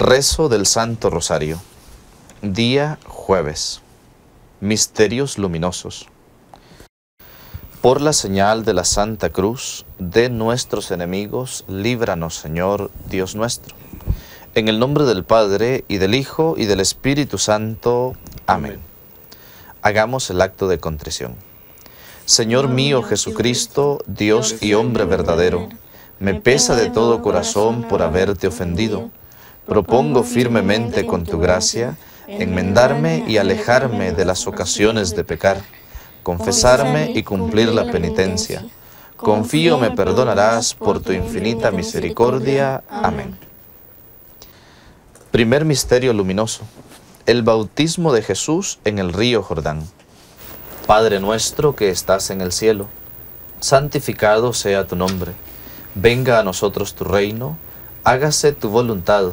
Rezo del Santo Rosario. Día jueves. Misterios luminosos. Por la señal de la Santa Cruz de nuestros enemigos, líbranos, Señor, Dios nuestro. En el nombre del Padre, y del Hijo, y del Espíritu Santo. Amén. Hagamos el acto de contrición. Señor mío Jesucristo, Dios y hombre verdadero, me pesa de todo corazón por haberte ofendido propongo firmemente con tu gracia enmendarme y alejarme de las ocasiones de pecar, confesarme y cumplir la penitencia. Confío me perdonarás por tu infinita misericordia. Amén. Primer misterio luminoso. El bautismo de Jesús en el río Jordán. Padre nuestro que estás en el cielo, santificado sea tu nombre. Venga a nosotros tu reino, hágase tu voluntad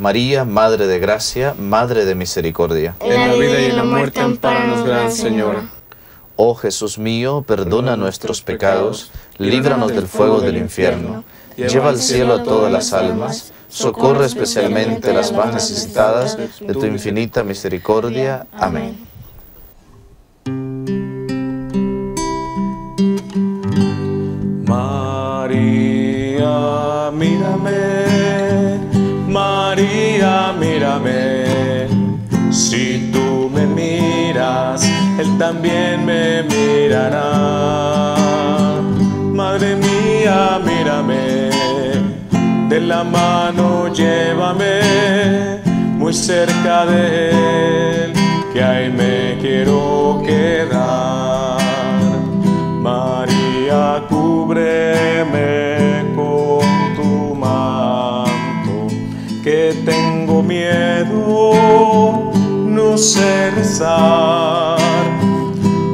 María, Madre de Gracia, Madre de Misericordia. En la vida y en la muerte, amparanos, Gran Señora. Oh Jesús mío, perdona nuestros pecados, líbranos del fuego del infierno, lleva al cielo a todas las almas, socorre especialmente a las más necesitadas de tu infinita misericordia. Amén. Si tú me miras, Él también me mirará. Madre mía, mira la mano llévame muy cerca de él, que ahí me quiero quedar. María, cúbreme con tu manto, que tengo miedo, sé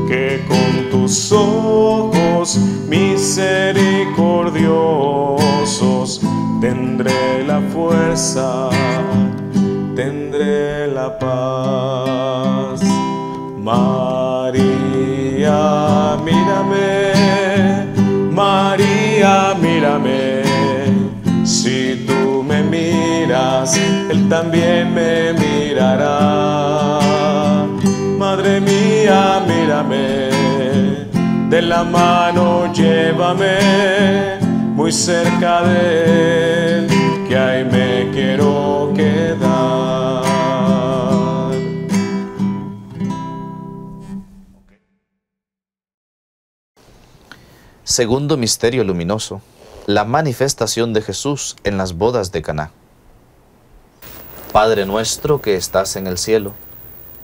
que con tus ojos misericordiosos tendré la fuerza tendré la paz. María, mírame, María, mírame. Si tú me miras, Él también me mirará. Madre mía, mírame, de la mano llévame muy cerca de Él, que ahí me quiero quedar. Segundo misterio luminoso, la manifestación de Jesús en las bodas de Caná. Padre nuestro que estás en el cielo,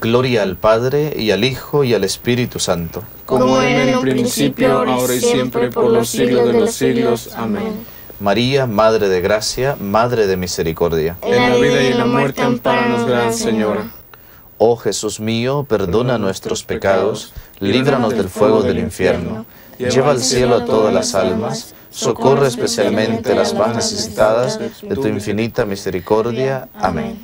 Gloria al Padre, y al Hijo, y al Espíritu Santo. Como era en un principio, ahora y siempre, por los siglos de los siglos. Amén. María, Madre de Gracia, Madre de Misericordia. En la vida y en la muerte, amparanos, Gran Señora. Oh Jesús mío, perdona nuestros pecados, líbranos del fuego del infierno, lleva al cielo a todas las almas, socorre especialmente las más necesitadas de tu infinita misericordia. Amén.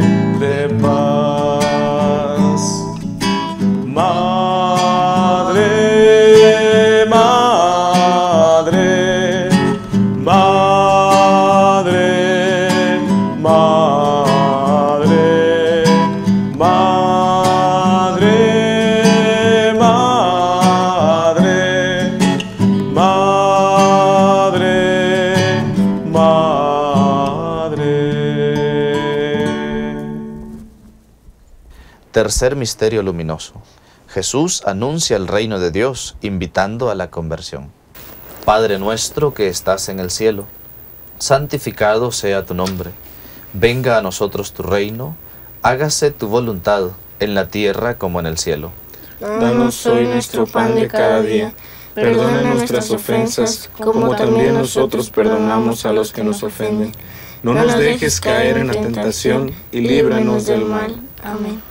Tercer misterio luminoso. Jesús anuncia el reino de Dios invitando a la conversión. Padre nuestro que estás en el cielo, santificado sea tu nombre. Venga a nosotros tu reino, hágase tu voluntad en la tierra como en el cielo. Danos hoy nuestro pan de cada día. Perdona nuestras ofensas, como también nosotros perdonamos a los que nos ofenden. No nos dejes caer en la tentación y líbranos del mal. Amén.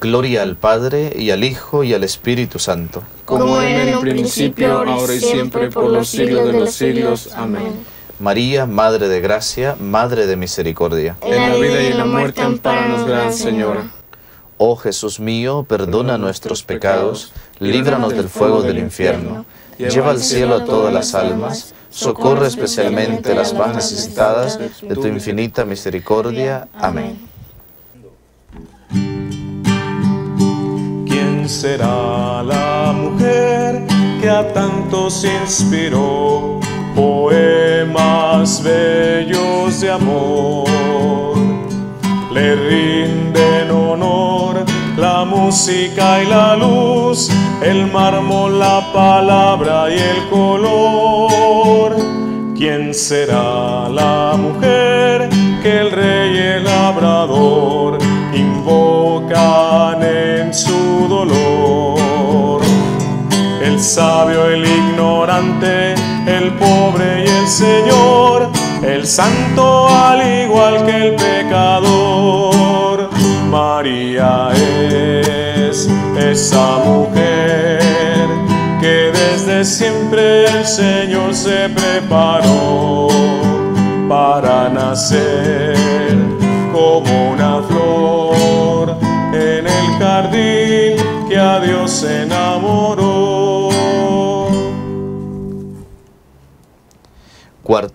Gloria al Padre, y al Hijo, y al Espíritu Santo. Como en el principio, ahora y siempre, por los siglos de los siglos. Amén. María, Madre de Gracia, Madre de Misericordia. En la vida y en la muerte, amparanos, Gran Señora. Oh Jesús mío, perdona nuestros pecados, líbranos del fuego del infierno, lleva al cielo a todas las almas, socorre especialmente a las más necesitadas de tu infinita misericordia. Amén. ¿Quién será la mujer que a tantos inspiró poemas bellos de amor? Le rinden honor la música y la luz, el mármol, la palabra y el color. ¿Quién será la mujer que el rey el labrador su El sabio, el ignorante, el pobre y el señor, el santo al igual que el pecador. María es esa mujer que desde siempre el Señor se preparó para nacer como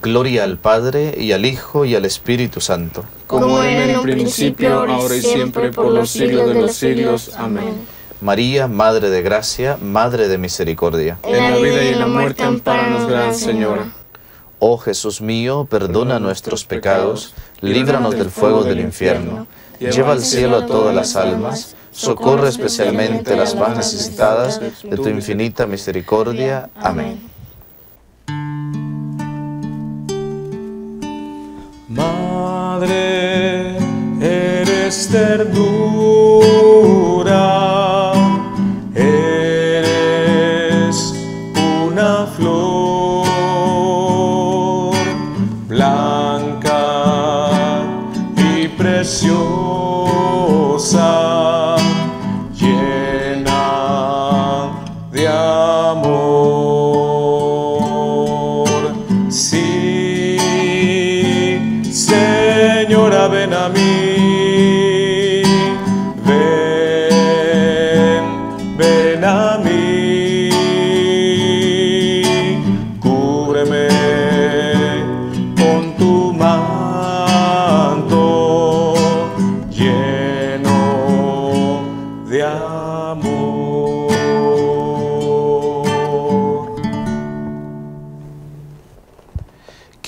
Gloria al Padre, y al Hijo, y al Espíritu Santo. Como en el principio, ahora y siempre, por los siglos de los siglos. Amén. María, Madre de Gracia, Madre de Misericordia. En la vida y en la muerte, amparanos, Gran Señora. Oh Jesús mío, perdona nuestros pecados, líbranos del fuego del infierno, lleva al cielo a todas las almas, socorre especialmente a las más necesitadas de tu infinita misericordia. Amén. externo.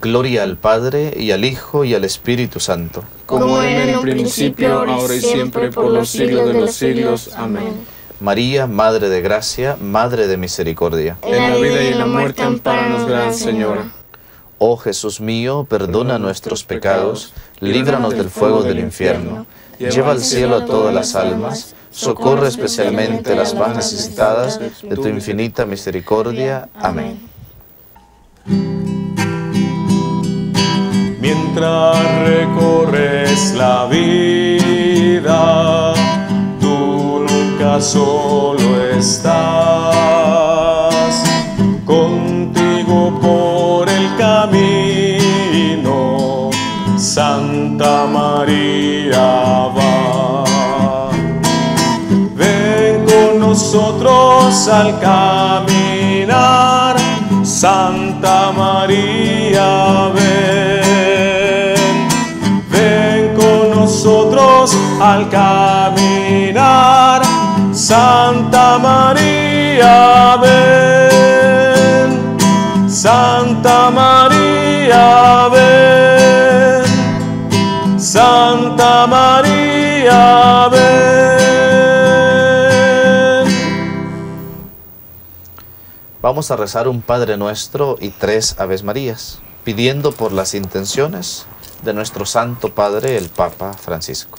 Gloria al Padre, y al Hijo, y al Espíritu Santo. Como en el principio, ahora y siempre, por los siglos de los siglos. Amén. María, Madre de Gracia, Madre de Misericordia. En la vida y en la muerte, amparanos, Gran Señora. Oh Jesús mío, perdona nuestros pecados, líbranos del fuego del infierno, lleva al cielo a todas las almas, socorre especialmente a las más necesitadas de tu infinita misericordia. Amén. Mientras recorres la vida, tú nunca solo estás, contigo por el camino, Santa María va. Ven con nosotros al caminar, Santa María ven. Al caminar, Santa María ven. Santa María ven. Santa María ven. Vamos a rezar un Padre Nuestro y tres Aves Marías, pidiendo por las intenciones de nuestro Santo Padre, el Papa Francisco.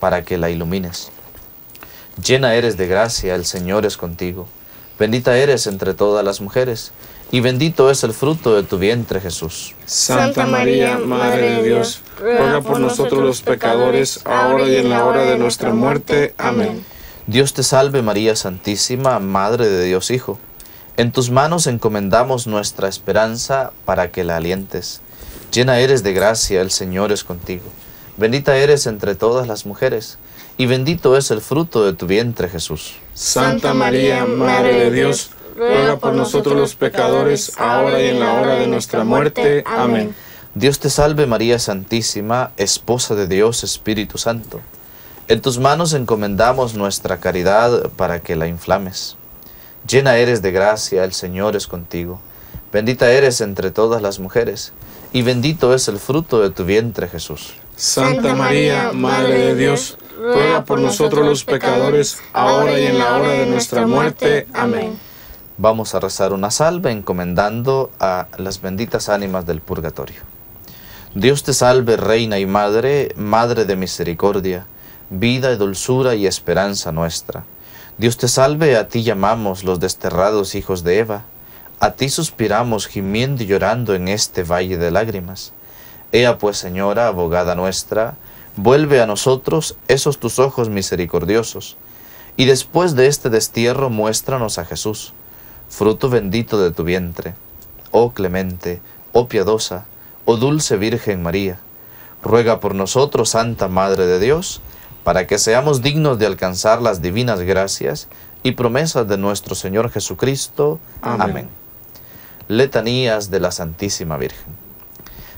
para que la ilumines. Llena eres de gracia, el Señor es contigo. Bendita eres entre todas las mujeres, y bendito es el fruto de tu vientre Jesús. Santa María, Madre de Dios, ruega por nosotros los pecadores, ahora y en la hora de nuestra muerte. Amén. Dios te salve María Santísima, Madre de Dios Hijo. En tus manos encomendamos nuestra esperanza para que la alientes. Llena eres de gracia, el Señor es contigo. Bendita eres entre todas las mujeres, y bendito es el fruto de tu vientre Jesús. Santa María, Madre de Dios, ruega por nosotros los pecadores, ahora y en la hora de nuestra muerte. Amén. Dios te salve María Santísima, Esposa de Dios Espíritu Santo. En tus manos encomendamos nuestra caridad para que la inflames. Llena eres de gracia, el Señor es contigo. Bendita eres entre todas las mujeres, y bendito es el fruto de tu vientre Jesús. Santa María, Madre de Dios, ruega por nosotros los pecadores, ahora y en la hora de nuestra muerte. Amén. Vamos a rezar una salve encomendando a las benditas ánimas del purgatorio. Dios te salve, Reina y Madre, Madre de misericordia, vida y dulzura y esperanza nuestra. Dios te salve, a ti llamamos los desterrados hijos de Eva, a ti suspiramos gimiendo y llorando en este valle de lágrimas. Ea pues, Señora, abogada nuestra, vuelve a nosotros esos tus ojos misericordiosos, y después de este destierro muéstranos a Jesús, fruto bendito de tu vientre. Oh clemente, oh piadosa, oh dulce Virgen María, ruega por nosotros, Santa Madre de Dios, para que seamos dignos de alcanzar las divinas gracias y promesas de nuestro Señor Jesucristo. Amén. Amén. Letanías de la Santísima Virgen.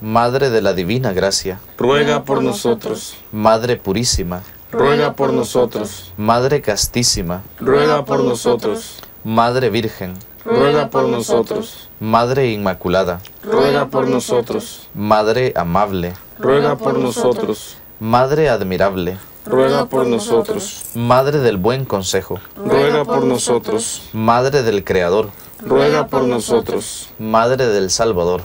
Madre de la Divina Gracia, Ruega por nosotros. Madre Purísima, Ruega por nosotros. Madre Castísima, Ruega por nosotros. Madre Virgen, Ruega por nosotros. Madre Inmaculada, Ruega por nosotros. Madre Amable, Ruega por nosotros. Madre Admirable, Ruega por nosotros. Madre del Buen Consejo, Ruega por nosotros. Madre del Creador, Ruega por nosotros. Madre del Salvador,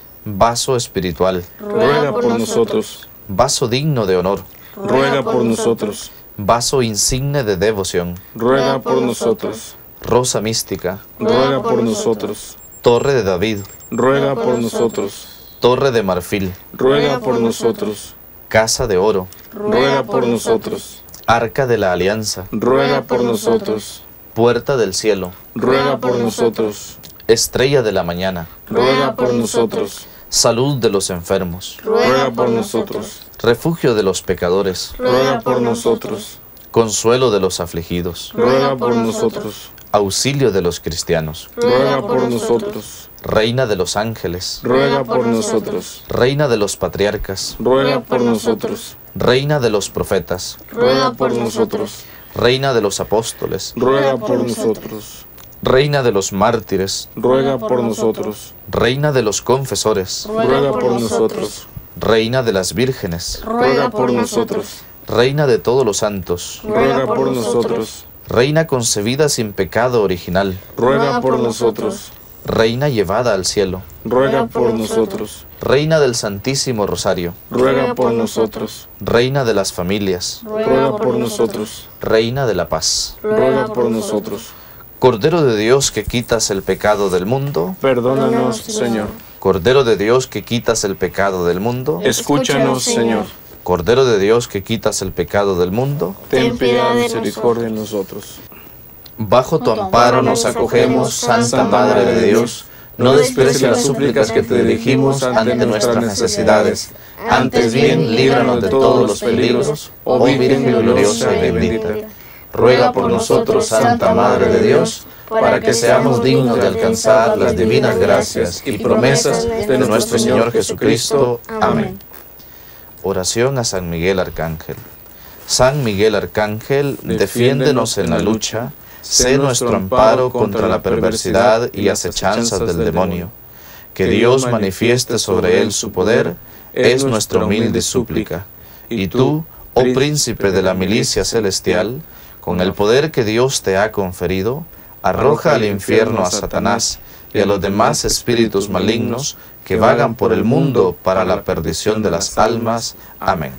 Vaso espiritual, Ruega por nosotros. vaso digno de honor, Ruega por nosotros. vaso insigne de devoción, Ruega por nosotros. rosa mística, Ruega por nosotros. torre de David, Ruega por nosotros. torre de marfil, Ruega por nosotros. casa de oro, Ruega por nosotros. arca de la alianza, Ruega por nosotros. puerta del cielo, Ruega por nosotros. estrella de la mañana, Ruega por nosotros. Salud de los enfermos, Ruega por nosotros. refugio de los pecadores, Ruega por nosotros. consuelo de los afligidos, Ruega por nosotros. auxilio de los cristianos, Ruega por nosotros. reina de los ángeles, Ruega por nosotros. reina de los patriarcas, Ruega por nosotros. reina de los profetas, Ruega por nosotros. reina de los apóstoles, Ruega por nosotros. Reina de los mártires, Ruega por nosotros. reina de los confesores, Ruega por nosotros. reina de las vírgenes, Ruega por nosotros. reina de todos los santos, Ruega por nosotros. reina concebida sin pecado original, Ruega por nosotros. reina llevada al cielo, Ruega por nosotros. reina del Santísimo Rosario, Ruega por nosotros. reina de las familias, Ruega por nosotros. reina de la paz, Ruega por nosotros. Cordero de Dios que quitas el pecado del mundo, Perdónanos, Señor. Cordero de Dios que quitas el pecado del mundo, Escúchanos, Señor. Cordero de Dios que quitas el pecado del mundo, Ten piedad y misericordia en nosotros. bajo tu amparo nos acogemos, Santa Madre de Dios. No desprecies las súplicas que te dirigimos ante nuestras necesidades. Antes bien, líbranos de todos los peligros, oh Virgen gloriosa y bendita. Ruega por nosotros, Santa Madre de Dios, para que seamos dignos de alcanzar las divinas gracias y promesas de nuestro Señor Jesucristo. Amén. Oración a San Miguel Arcángel. San Miguel Arcángel, defiéndenos en la lucha, sé nuestro amparo contra la perversidad y acechanzas del demonio. Que Dios manifieste sobre él su poder, es nuestra humilde súplica. Y tú, oh príncipe de la milicia celestial, con el poder que Dios te ha conferido, arroja al infierno a Satanás y a los demás espíritus malignos que vagan por el mundo para la perdición de las almas. Amén.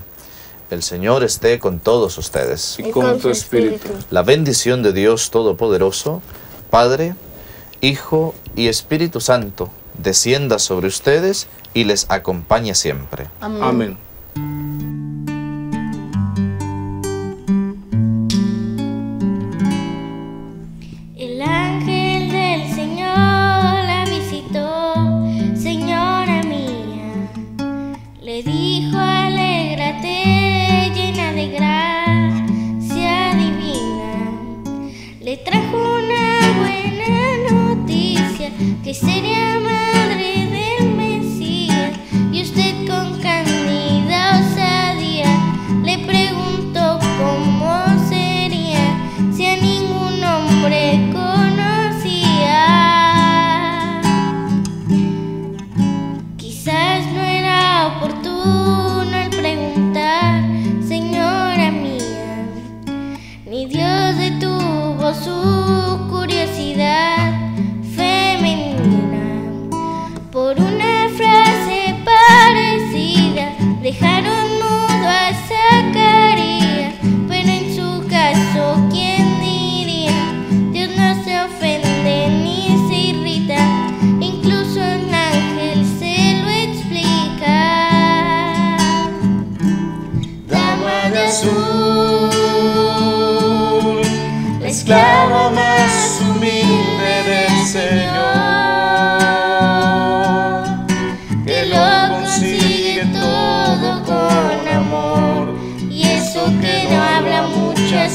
El Señor esté con todos ustedes. Y con tu espíritu. La bendición de Dios Todopoderoso, Padre, Hijo y Espíritu Santo, descienda sobre ustedes y les acompañe siempre. Amén. El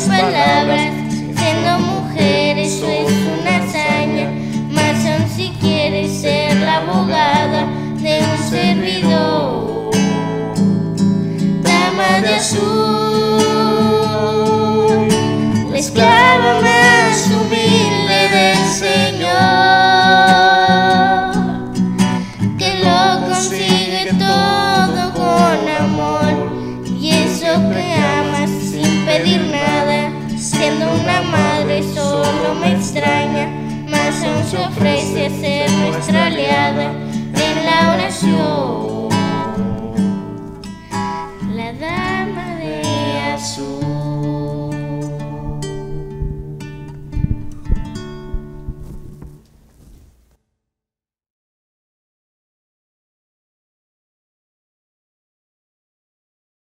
palabras, nuestra aliada en la oración.